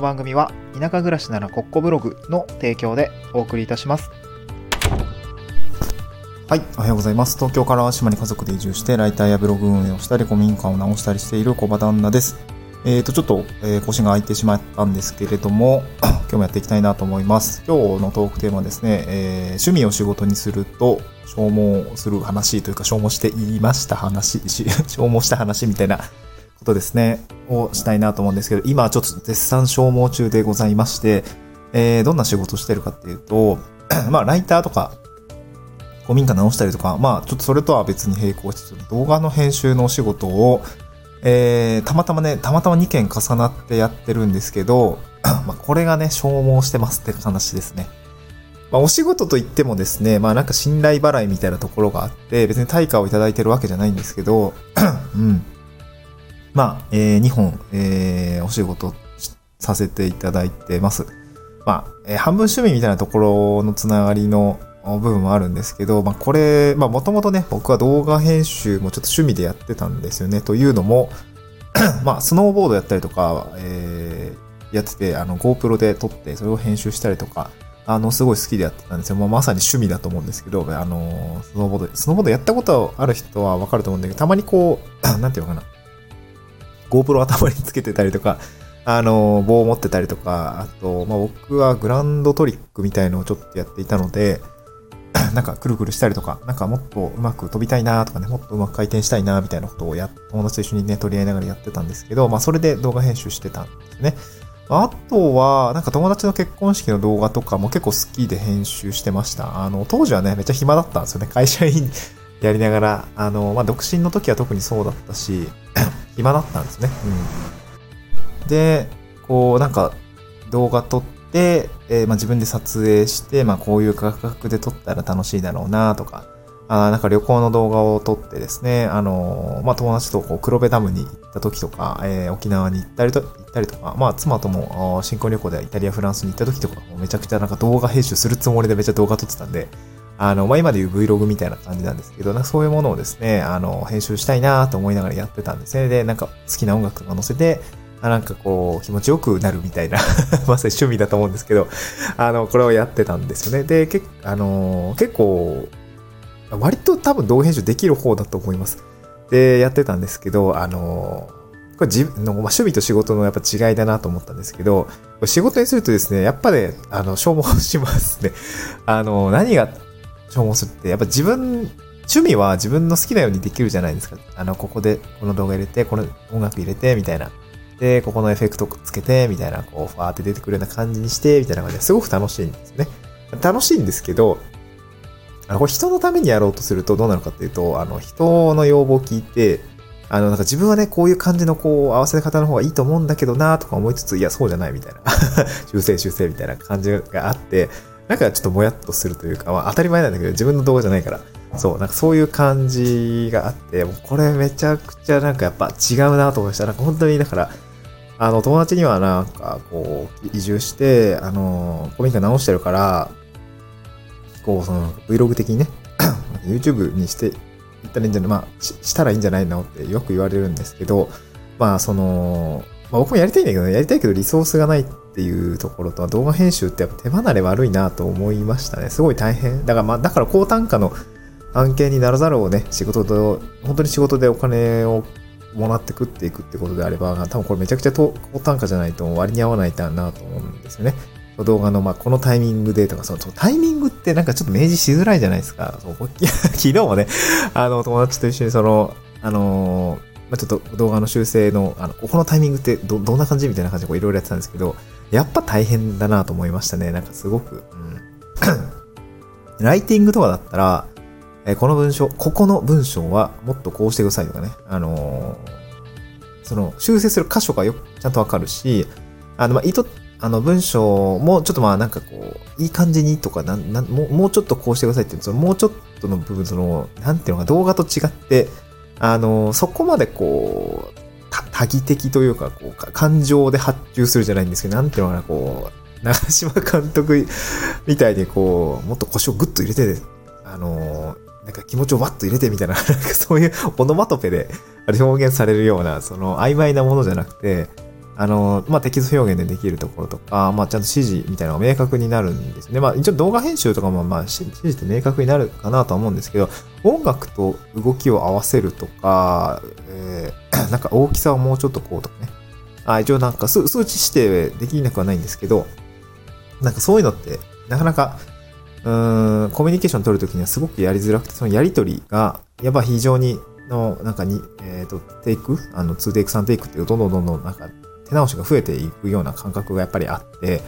の番組は田舎暮らしならコッコブログの提供でお送りいたしますはい、おはようございます。東京から島に家族で移住して、ライターやブログ運営をしたり、古民家を直したりしている小場旦那です。えっ、ー、と、ちょっと、えー、更新が空いてしまったんですけれども、今日もやっていきたいなと思います。今日のトークテーマはですね、えー、趣味を仕事にすると消耗する話というか、消耗して言いました話、消耗した話みたいなことですね、をしたいなと思うんですけど、今ちょっと絶賛消耗中でございまして、えー、どんな仕事をしてるかっていうと、まあ、ライターとか、古民家直したりとか、まあ、ちょっとそれとは別に並行して、動画の編集のお仕事を、えー、たまたまね、たまたま2件重なってやってるんですけど、まあ、これがね、消耗してますって話ですね。まあ、お仕事といってもですね、まあなんか信頼払いみたいなところがあって、別に対価をいただいてるわけじゃないんですけど、うん。まあ、えー、2本、えー、お仕事させていただいてます。まあ、えー、半分趣味みたいなところのつながりの部分もあるんですけど、まあ、これ、まあ、もともとね、僕は動画編集もちょっと趣味でやってたんですよね。というのも、まあ、スノーボードやったりとか、えー、やってて、あの、GoPro で撮って、それを編集したりとか、あの、すごい好きでやってたんですよ。まあ、まさに趣味だと思うんですけど、あの、スノーボード、スノーボードやったことある人はわかると思うんだけど、たまにこう、なんていうのかな、GoPro 頭につけてたりとか、あの、棒を持ってたりとか、あと、まあ、僕はグランドトリックみたいのをちょっとやっていたので、なんかくるくるしたりとか、なんかもっとうまく飛びたいなとかね、もっとうまく回転したいなみたいなことをや、友達と一緒にね、取り合いながらやってたんですけど、まあそれで動画編集してたんですね。あとは、なんか友達の結婚式の動画とかも結構好きで編集してました。あの、当時はね、めっちゃ暇だったんですよね。会社員 やりながら、あの、まあ、独身の時は特にそうだったし、暇だったんですね。うん。で、こう、なんか、動画撮って、えー、まあ、自分で撮影して、まあ、こういう価格で撮ったら楽しいだろうなとか、あなんか旅行の動画を撮ってですね、あのー、まあ、友達とこう黒部ダムに行った時とか、えー、沖縄に行ったりと、行ったりとか、まあ、妻とも新婚旅行でイタリア、フランスに行った時とか、めちゃくちゃなんか動画編集するつもりでめっちゃ動画撮ってたんで、あの、まあ、今でいう Vlog みたいな感じなんですけど、なんかそういうものをですね、あの、編集したいなと思いながらやってたんですね。で、なんか好きな音楽が載せて、なんかこう、気持ちよくなるみたいな まさに趣味だと思うんですけど、あの、これをやってたんですよね。で、けあの結構、割と多分動画編集できる方だと思います。で、やってたんですけど、あのこれ自分の、まあ、趣味と仕事のやっぱ違いだなと思ったんですけど、仕事にするとですね、やっぱり、あの、消耗しますね。あの、何が消耗するって、やっぱ自分、趣味は自分の好きなようにできるじゃないですか。あの、ここでこの動画入れて、この音楽入れて、みたいな。で、ここのエフェクトつけて、みたいな、こう、ファーって出てくるような感じにして、みたいな感じですごく楽しいんですよね。楽しいんですけど、あのこれ人のためにやろうとするとどうなるかっていうと、あの、人の要望を聞いて、あの、なんか自分はね、こういう感じのこう、合わせ方の方がいいと思うんだけどなとか思いつつ、いや、そうじゃないみたいな。修正修正みたいな感じがあって、なんかちょっともやっとするというか、まあ当たり前なんだけど、自分の動画じゃないから、そう、なんかそういう感じがあって、もうこれめちゃくちゃなんかやっぱ違うなと思いました。なんか本当に、だから、あの、友達にはなんか、こう、移住して、あの、古民家直してるから、こう、その、Vlog 的にね、YouTube にしていったらいいんじゃない、まあし、したらいいんじゃないのってよく言われるんですけど、まあ、その、まあ、僕もやりたいんだけど、やりたいけどリソースがないっっていうところと、動画編集ってやっぱ手離れ悪いなと思いましたね。すごい大変。だからまあ、だから高単価の案件にならざるをね、仕事と、本当に仕事でお金をもらって食っていくってことであれば、多分これめちゃくちゃ高単価じゃないと割に合わないなと思うんですよね。動画の、まあ、このタイミングでとか、そのタイミングってなんかちょっと明示しづらいじゃないですか。そう昨日もね、あの、友達と一緒にその、あの、まあ、ちょっと動画の修正の、あの、ここのタイミングってど、どんな感じみたいな感じでいろいろやってたんですけど、やっぱ大変だなと思いましたね。なんかすごく、うん。ライティングとかだったら、えこの文章、ここの文章はもっとこうしてくださいとかね。あのー、その、修正する箇所がよくちゃんとわかるし、あの、まあ、意図、あの、文章もちょっとまあなんかこう、いい感じにとか、なん、なん、もう、もうちょっとこうしてくださいっていう、その、もうちょっとの部分、その、なんていうのか、動画と違って、あの、そこまでこう、多義的というか、こう、感情で発注するじゃないんですけど、なんていうのかな、こう、長島監督みたいにこう、もっと腰をグッと入れて、あの、なんか気持ちをワッと入れてみたいな、なんかそういうオノマトペで表現されるような、その曖昧なものじゃなくて、あの、まあ、テキスト表現でできるところとか、まあ、ちゃんと指示みたいなのが明確になるんですね。まあ、一応動画編集とかも、まあ、指示って明確になるかなとは思うんですけど、音楽と動きを合わせるとか、えー、なんか大きさをもうちょっとこうとかね。あ、一応なんか数値指定できなくはないんですけど、なんかそういうのって、なかなか、うーん、コミュニケーション取るときにはすごくやりづらくて、そのやりとりが、やっぱ非常に、の、なんかに、えっ、ー、と、テイク？あの、2テイク、3テイクっていうどんどんどんどん、なんか、手直しが増えていくような感覚がやっぱりあって、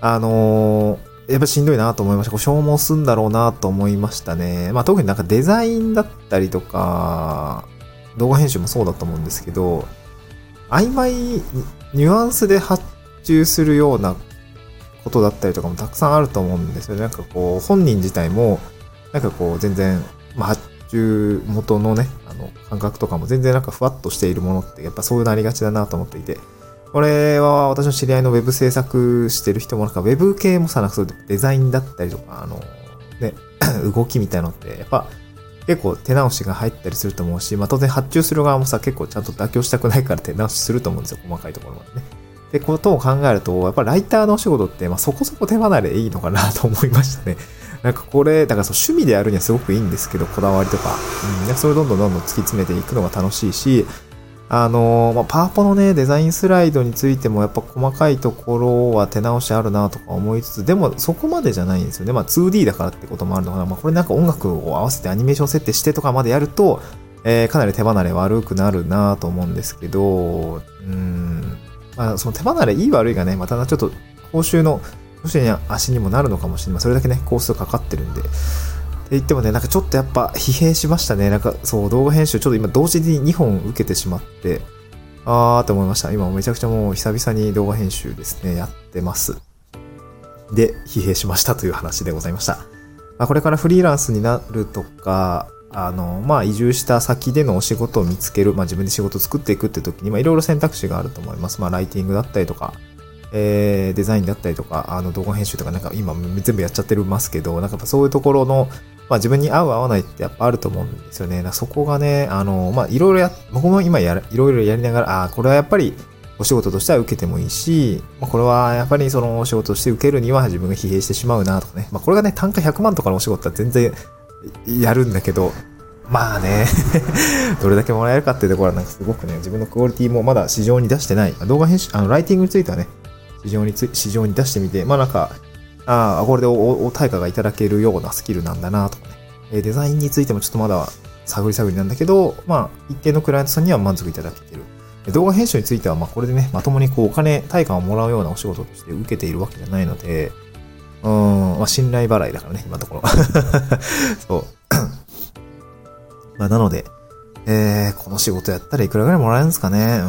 あのー、やっぱしんどいなと思いました。こう消耗するんだろうなと思いましたね。まあ特になんかデザインだったりとか、動画編集もそうだと思うんですけど、曖昧ニュアンスで発注するようなことだったりとかもたくさんあると思うんですよね。なんかこう、本人自体も、なんかこう、全然、まあ、発注元のね、あの、感覚とかも全然なんかふわっとしているものって、やっぱそうなりがちだなと思っていて、これは私の知り合いのウェブ制作してる人もなんかウェブ系もさ、なんかそうデザインだったりとか、あの、ね、動きみたいなのって、やっぱ結構手直しが入ったりすると思うし、まあ当然発注する側もさ、結構ちゃんと妥協したくないから手直しすると思うんですよ、細かいところまでね。ってことを考えると、やっぱライターのお仕事って、まあそこそこ手離れいいのかなと思いましたね。なんかこれ、だからそう趣味でやるにはすごくいいんですけど、こだわりとか。うん、それをどんどんどんどん突き詰めていくのが楽しいし、あの、まあ、パワポのね、デザインスライドについてもやっぱ細かいところは手直しあるなとか思いつつ、でもそこまでじゃないんですよね。まあ 2D だからってこともあるのかな。まあこれなんか音楽を合わせてアニメーション設定してとかまでやると、えー、かなり手離れ悪くなるなと思うんですけど、うん、まあその手離れいい悪いがね、またちょっと報酬の、報酬に足にもなるのかもしれない。それだけね、コースがかかってるんで。言ってもね、なんかちょっとやっぱ疲弊しましたね。なんかそう、動画編集ちょっと今同時に2本受けてしまって、あーって思いました。今めちゃくちゃもう久々に動画編集ですね、やってます。で、疲弊しましたという話でございました。まあ、これからフリーランスになるとか、あの、まあ、移住した先でのお仕事を見つける、まあ、自分で仕事を作っていくって時に、まあ、いろいろ選択肢があると思います。まあ、ライティングだったりとか、えー、デザインだったりとか、あの動画編集とかなんか今全部やっちゃってるますけど、なんかそういうところの、まあ自分に合う合わないってやっぱあると思うんですよね。そこがね、あの、まあいろいろや、僕も今や、いろいろやりながら、ああ、これはやっぱりお仕事としては受けてもいいし、まあ、これはやっぱりそのお仕事として受けるには自分が疲弊してしまうなとかね。まあこれがね、単価100万とかのお仕事は全然やるんだけど、まあね どれだけもらえるかっていうところはなんかすごくね、自分のクオリティもまだ市場に出してない。動画編集、あの、ライティングについてはね、市場に、市場に出してみて、まあなんか、ああ、これでお、お対価がいただけるようなスキルなんだなとかね。えデザインについてもちょっとまだ探り探りなんだけど、まあ、一定のクライアントさんには満足いただけてる。動画編集については、まあ、これでね、まともにこう、お金、対価をもらうようなお仕事として受けているわけじゃないので、うん、まあ、信頼払いだからね、今のところ。そう。まあ、なので、えー、この仕事やったらいくらぐらいもらえるんですかね。う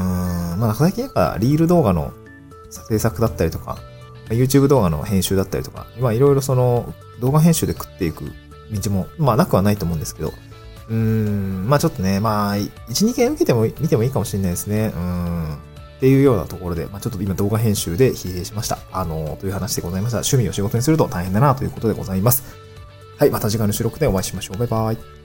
ん、まあ、最近やっぱ、リール動画の制作だったりとか、YouTube 動画の編集だったりとか、まあいろいろその動画編集で食っていく道も、まあなくはないと思うんですけど、うーん、まあちょっとね、まあ、1、2件受けても、見てもいいかもしれないですね。うん。っていうようなところで、まあちょっと今動画編集で疲弊しました。あの、という話でございました。趣味を仕事にすると大変だなということでございます。はい、また次回の収録でお会いしましょう。バイバイ。